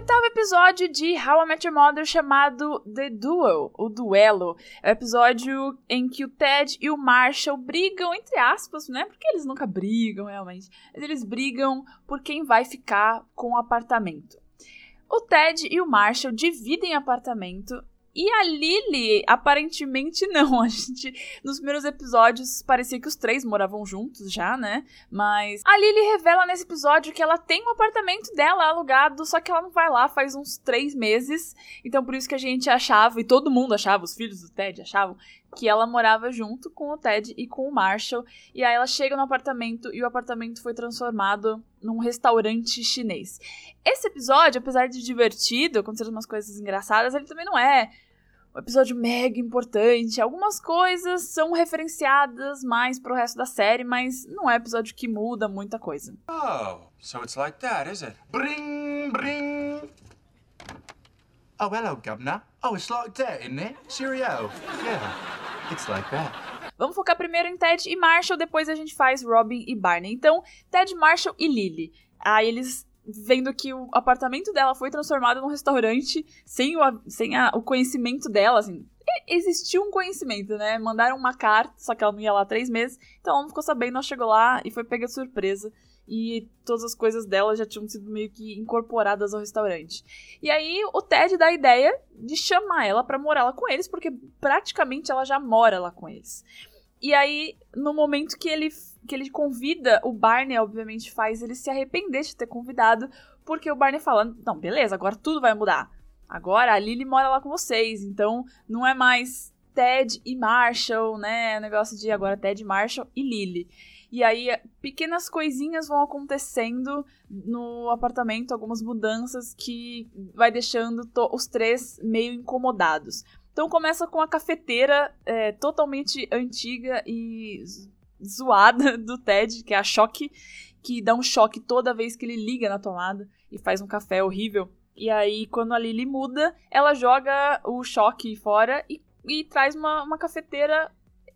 oitavo episódio de How I Met Your Mother chamado The Duel, o duelo. É o episódio em que o Ted e o Marshall brigam, entre aspas, né? Porque eles nunca brigam realmente. Mas eles brigam por quem vai ficar com o apartamento. O Ted e o Marshall dividem apartamento e a Lily, aparentemente não. A gente, nos primeiros episódios, parecia que os três moravam juntos já, né? Mas a Lily revela nesse episódio que ela tem um apartamento dela alugado, só que ela não vai lá faz uns três meses. Então por isso que a gente achava, e todo mundo achava, os filhos do Ted achavam, que ela morava junto com o Ted e com o Marshall. E aí ela chega no apartamento e o apartamento foi transformado num restaurante chinês. Esse episódio, apesar de divertido, aconteceram umas coisas engraçadas, ele também não é um episódio mega importante. Algumas coisas são referenciadas mais pro resto da série, mas não é episódio que muda muita coisa. Oh, so it's like that, is it? Bring, bring. Oh, hello, Governor. Oh, it's like that, isn't it? Cheerio. Yeah, it's like that. Vamos focar primeiro em Ted e Marshall, depois a gente faz Robin e Barney. Então, Ted, Marshall e Lily. Aí eles vendo que o apartamento dela foi transformado num restaurante sem o, sem a, o conhecimento dela, assim. Existiu um conhecimento, né? Mandaram uma carta, só que ela não ia lá três meses, então ela não ficou sabendo, ela chegou lá e foi pega de surpresa. E todas as coisas dela já tinham sido meio que incorporadas ao restaurante. E aí o Ted dá a ideia de chamar ela para morar lá com eles, porque praticamente ela já mora lá com eles. E aí, no momento que ele, que ele convida, o Barney, obviamente, faz ele se arrepender de ter convidado, porque o Barney fala: Não, beleza, agora tudo vai mudar. Agora a Lily mora lá com vocês, então não é mais Ted e Marshall, né? O negócio de agora Ted, Marshall e Lily. E aí, pequenas coisinhas vão acontecendo no apartamento, algumas mudanças que vai deixando os três meio incomodados. Então começa com a cafeteira é, totalmente antiga e zoada do Ted, que é a choque, que dá um choque toda vez que ele liga na tomada e faz um café horrível. E aí, quando a Lily muda, ela joga o choque fora e, e traz uma, uma cafeteira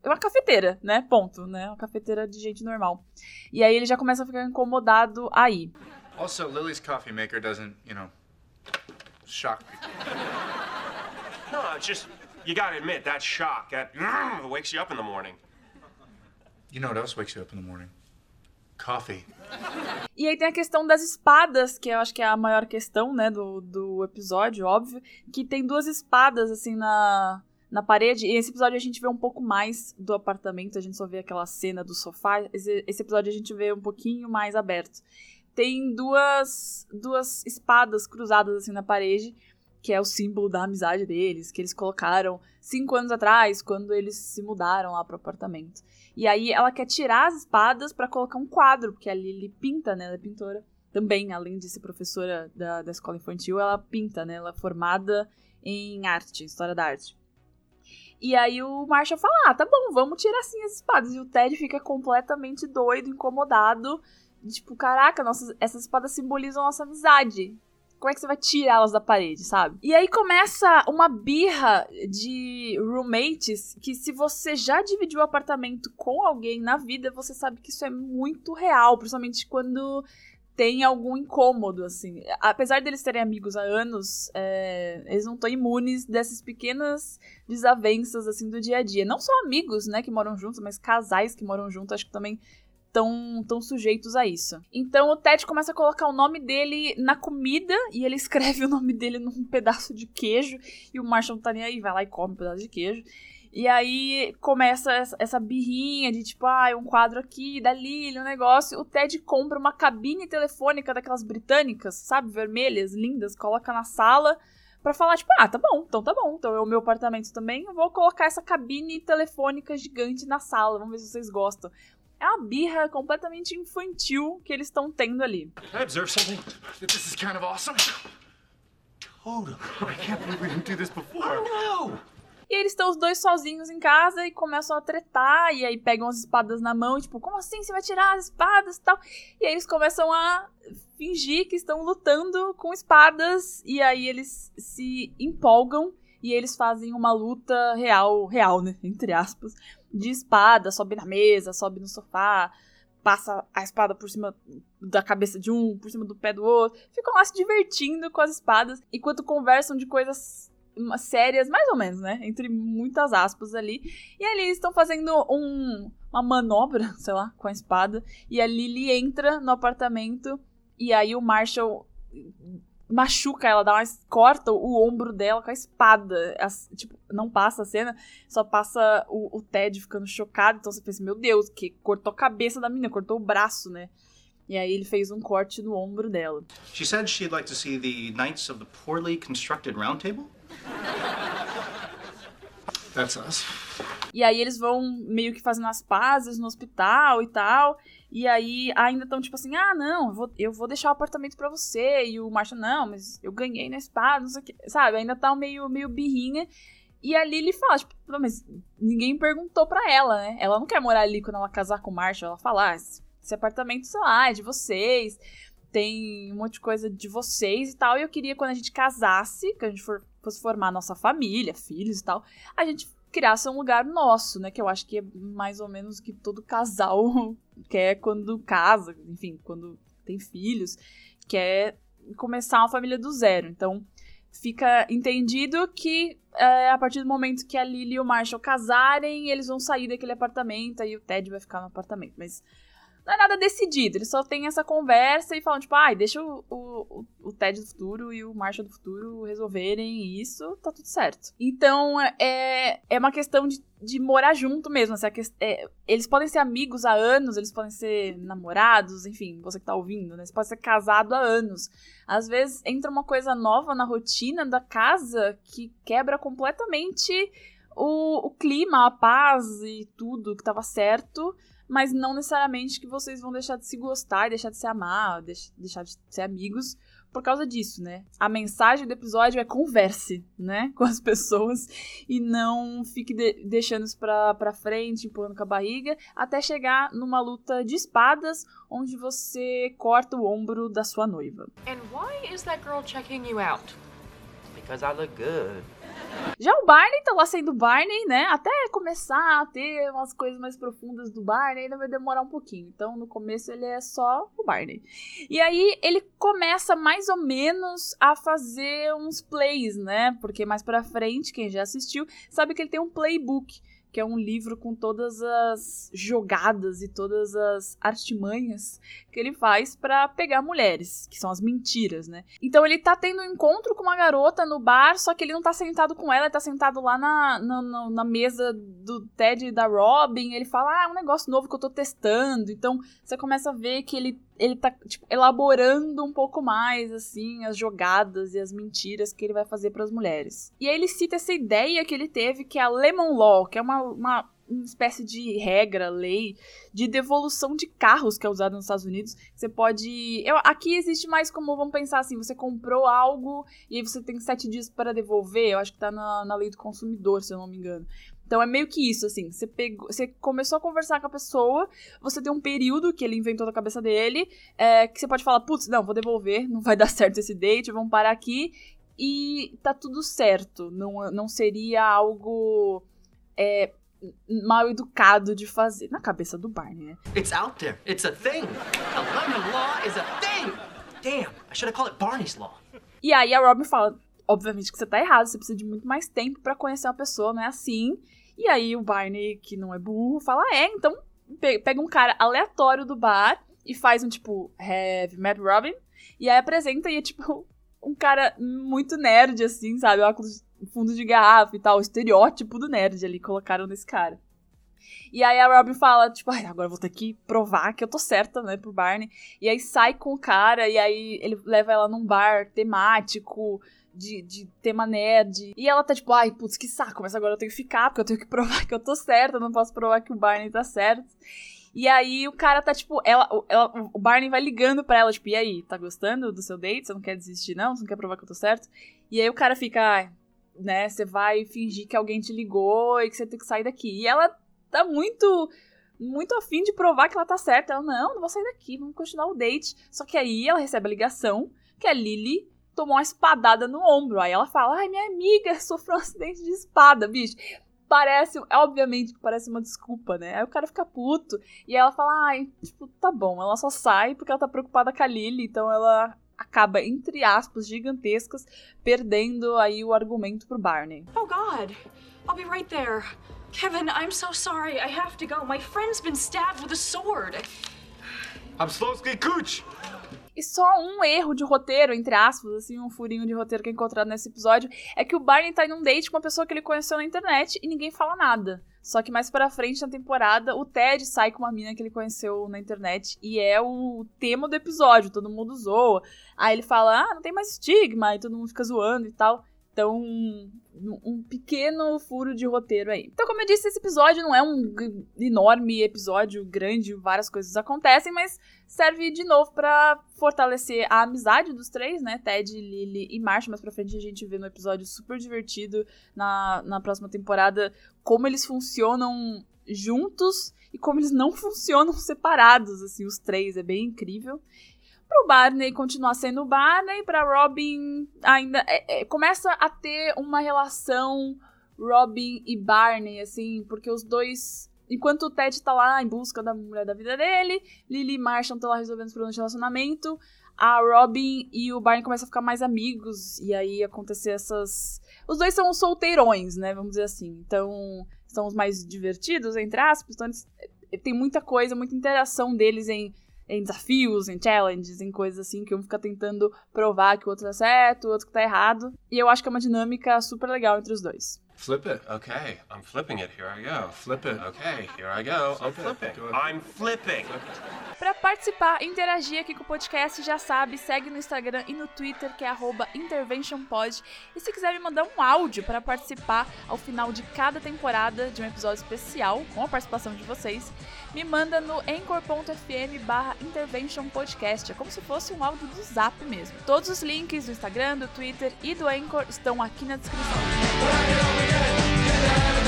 uma cafeteira, né? Ponto, né? Uma cafeteira de gente normal. E aí ele já começa a ficar incomodado aí. Also, Lily's coffee maker doesn't, you know, shock people. No, it's just, you gotta admit, that shock, that wakes you up in the morning. You know what else wakes you up in the morning? Coffee. E aí tem a questão das espadas, que eu acho que é a maior questão, né, do, do episódio, óbvio. Que tem duas espadas, assim, na, na parede. E esse episódio a gente vê um pouco mais do apartamento, a gente só vê aquela cena do sofá. Esse, esse episódio a gente vê um pouquinho mais aberto. Tem duas, duas espadas cruzadas, assim, na parede que é o símbolo da amizade deles, que eles colocaram cinco anos atrás, quando eles se mudaram lá pro apartamento. E aí ela quer tirar as espadas para colocar um quadro, porque a Lily pinta, né? Ela é pintora. Também, além de ser professora da, da escola infantil, ela pinta, né? Ela é formada em arte, história da arte. E aí o Marshall fala: ah, tá bom, vamos tirar assim as espadas. E o Ted fica completamente doido, incomodado. Tipo, caraca, nossas, essas espadas simbolizam nossa amizade. Como é que você vai tirá-las da parede, sabe? E aí começa uma birra de roommates que se você já dividiu o apartamento com alguém na vida, você sabe que isso é muito real, principalmente quando tem algum incômodo, assim. Apesar deles terem amigos há anos, é, eles não estão imunes dessas pequenas desavenças, assim, do dia a dia. Não só amigos, né, que moram juntos, mas casais que moram juntos, acho que também tão, tão sujeitos a isso. Então o Ted começa a colocar o nome dele na comida e ele escreve o nome dele num pedaço de queijo e o Marshall não tá nem aí, vai lá e come um pedaço de queijo. E aí começa essa birrinha de tipo, ah, um quadro aqui, dali, um negócio. O Ted compra uma cabine telefônica daquelas britânicas, sabe, vermelhas, lindas, coloca na sala para falar, tipo, ah, tá bom, então tá bom. Então é o meu apartamento também. Eu vou colocar essa cabine telefônica gigante na sala. Vamos ver se vocês gostam é uma birra completamente infantil que eles estão tendo ali. I observe something? This is kind of awesome. Totally. I can't believe we didn't do this before. I know. E eles estão os dois sozinhos em casa e começam a tretar, e aí pegam as espadas na mão, tipo, como assim você vai tirar as espadas e tal? E aí eles começam a fingir que estão lutando com espadas, e aí eles se empolgam e eles fazem uma luta real, real, né? Entre aspas, de espada, sobe na mesa, sobe no sofá, passa a espada por cima da cabeça de um, por cima do pé do outro. Ficam lá se divertindo com as espadas, enquanto conversam de coisas sérias, mais ou menos, né? Entre muitas aspas ali. E ali estão fazendo um, uma manobra, sei lá, com a espada. E a Lily entra no apartamento. E aí o Marshall machuca ela, dá uma, corta o ombro dela com a espada. As, tipo, não passa a cena, só passa o, o, Ted ficando chocado. Então você pensa, meu Deus, que cortou a cabeça da menina, cortou o braço, né? E aí ele fez um corte no ombro dela. She said she'd like to see the Knights of the Poorly Constructed Round Table. That's us. E aí eles vão meio que fazendo as pazes no hospital e tal. E aí ainda estão tipo assim, ah, não, eu vou, eu vou deixar o apartamento para você. E o Marshall, não, mas eu ganhei na espada, não sei o que. Sabe, ainda tá meio, meio birrinha. E ali ele fala, tipo, mas ninguém perguntou pra ela, né? Ela não quer morar ali quando ela casar com o Marshall. Ela fala, ah, esse apartamento, sei lá, é de vocês. Tem um monte de coisa de vocês e tal. E eu queria, quando a gente casasse, que a gente for, fosse formar nossa família, filhos e tal, a gente criasse um lugar nosso, né? Que eu acho que é mais ou menos o que todo casal quer quando casa, enfim, quando tem filhos, quer começar uma família do zero. Então, fica entendido que é, a partir do momento que a Lily e o Marshall casarem, eles vão sair daquele apartamento, aí o Ted vai ficar no apartamento. Mas não é nada decidido, eles só têm essa conversa e falam, tipo, ai, ah, deixa o, o, o Ted do futuro e o Marshall do futuro resolverem isso, tá tudo certo. Então, é, é uma questão de, de morar junto mesmo. Assim, é, eles podem ser amigos há anos, eles podem ser namorados, enfim, você que tá ouvindo, né? Você pode ser casado há anos. Às vezes entra uma coisa nova na rotina da casa que quebra completamente o, o clima, a paz e tudo que tava certo mas não necessariamente que vocês vão deixar de se gostar, deixar de se amar, deixar de ser amigos por causa disso, né? A mensagem do episódio é converse, né, com as pessoas e não fique de deixando isso pra, pra frente, empurrando com a barriga, até chegar numa luta de espadas onde você corta o ombro da sua noiva. And why is that girl checking you out? Because I look good. Já o Barney tá lá sendo Barney, né? Até começar a ter umas coisas mais profundas do Barney, ainda vai demorar um pouquinho. Então, no começo, ele é só o Barney. E aí, ele começa mais ou menos a fazer uns plays, né? Porque mais pra frente, quem já assistiu, sabe que ele tem um playbook que é um livro com todas as jogadas e todas as artimanhas que ele faz para pegar mulheres, que são as mentiras, né? Então ele tá tendo um encontro com uma garota no bar, só que ele não tá sentado com ela, ele tá sentado lá na, na, na mesa do Ted e da Robin. Ele fala: Ah, é um negócio novo que eu tô testando. Então você começa a ver que ele ele tá, tipo, elaborando um pouco mais, assim, as jogadas e as mentiras que ele vai fazer para as mulheres. E aí ele cita essa ideia que ele teve, que é a Lemon Law, que é uma, uma, uma espécie de regra, lei de devolução de carros que é usada nos Estados Unidos. Você pode. Eu, aqui existe mais como, vamos pensar assim, você comprou algo e aí você tem sete dias para devolver. Eu acho que tá na, na lei do consumidor, se eu não me engano. Então é meio que isso, assim. Você, pegou, você começou a conversar com a pessoa, você tem um período que ele inventou na cabeça dele, é, que você pode falar, putz, não, vou devolver, não vai dar certo esse date, vamos parar aqui. E tá tudo certo. Não, não seria algo é, mal educado de fazer. Na cabeça do Barney, né? It's out there. It's a thing. Lemon law is a thing. Damn, I should have called it Barney's law. E aí a Robin fala, obviamente que você tá errado, você precisa de muito mais tempo para conhecer uma pessoa, não é assim. E aí o Barney, que não é burro, fala: é, então pega um cara aleatório do bar e faz um tipo, have Mad Robin. E aí apresenta e é tipo um cara muito nerd, assim, sabe? Óculos fundo de garrafa e tal, o estereótipo do nerd ali colocaram nesse cara. E aí a Robin fala, tipo, ah, agora vou ter que provar que eu tô certa, né, pro Barney. E aí sai com o cara, e aí ele leva ela num bar temático, de, de tema nerd. E ela tá tipo, ai, putz, que saco, mas agora eu tenho que ficar, porque eu tenho que provar que eu tô certa, eu não posso provar que o Barney tá certo. E aí o cara tá, tipo, ela, ela, o Barney vai ligando pra ela, tipo, e aí, tá gostando do seu date? Você não quer desistir, não? Você não quer provar que eu tô certo? E aí o cara fica, ai, né, você vai fingir que alguém te ligou e que você tem que sair daqui. E ela tá muito muito afim de provar que ela tá certa. Ela, não, não vou sair daqui, vamos continuar o date. Só que aí ela recebe a ligação que a Lily tomou uma espadada no ombro. Aí ela fala: Ai, minha amiga sofreu um acidente de espada, bicho. parece, obviamente que parece uma desculpa, né? Aí o cara fica puto e ela fala, ai, tipo, tá bom, ela só sai porque ela tá preocupada com a Lily, então ela acaba, entre aspas, gigantescas, perdendo aí o argumento pro Barney. Oh God, I'll be right there. Kevin, I'm so sorry. I have to go. My friend's been stabbed with a sword. I'm Slowski Cooch. E só um erro de roteiro, entre aspas, assim, um furinho de roteiro que é encontrado nesse episódio, é que o Barney tá em um date com uma pessoa que ele conheceu na internet e ninguém fala nada. Só que mais pra frente na temporada, o Ted sai com uma mina que ele conheceu na internet e é o tema do episódio, todo mundo zoa. Aí ele fala, ah, não tem mais estigma, e todo mundo fica zoando e tal. Então, um, pequeno furo de roteiro aí. Então, como eu disse, esse episódio não é um enorme episódio grande, várias coisas acontecem, mas serve de novo para fortalecer a amizade dos três, né? Ted, Lily e Marshall. Mais pra frente a gente vê no episódio super divertido na, na próxima temporada como eles funcionam juntos e como eles não funcionam separados, assim, os três. É bem incrível pro Barney continuar sendo o Barney, pra Robin ainda. É, é, começa a ter uma relação Robin e Barney, assim, porque os dois. Enquanto o Ted tá lá em busca da mulher da vida dele, Lily e Marshall estão lá resolvendo os problemas de relacionamento, a Robin e o Barney começam a ficar mais amigos, e aí acontecer essas. Os dois são solteirões, né? Vamos dizer assim. Então, são os mais divertidos, entre aspas. Então, eles... tem muita coisa, muita interação deles em em desafios, em challenges, em coisas assim, que um fica tentando provar que o outro tá certo, o outro que tá errado. E eu acho que é uma dinâmica super legal entre os dois. Flip it. Okay, I'm flipping it. Here I go. Flip it. Okay, here I go. I'm flipping. I'm flipping. Para participar, interagir aqui com o podcast, já sabe, segue no Instagram e no Twitter, que é interventionpod. E se quiser me mandar um áudio para participar ao final de cada temporada de um episódio especial, com a participação de vocês, me manda no anchor.fm barra interventionpodcast. É como se fosse um áudio do Zap mesmo. Todos os links do Instagram, do Twitter e do Anchor estão aqui na descrição. I don't we get, get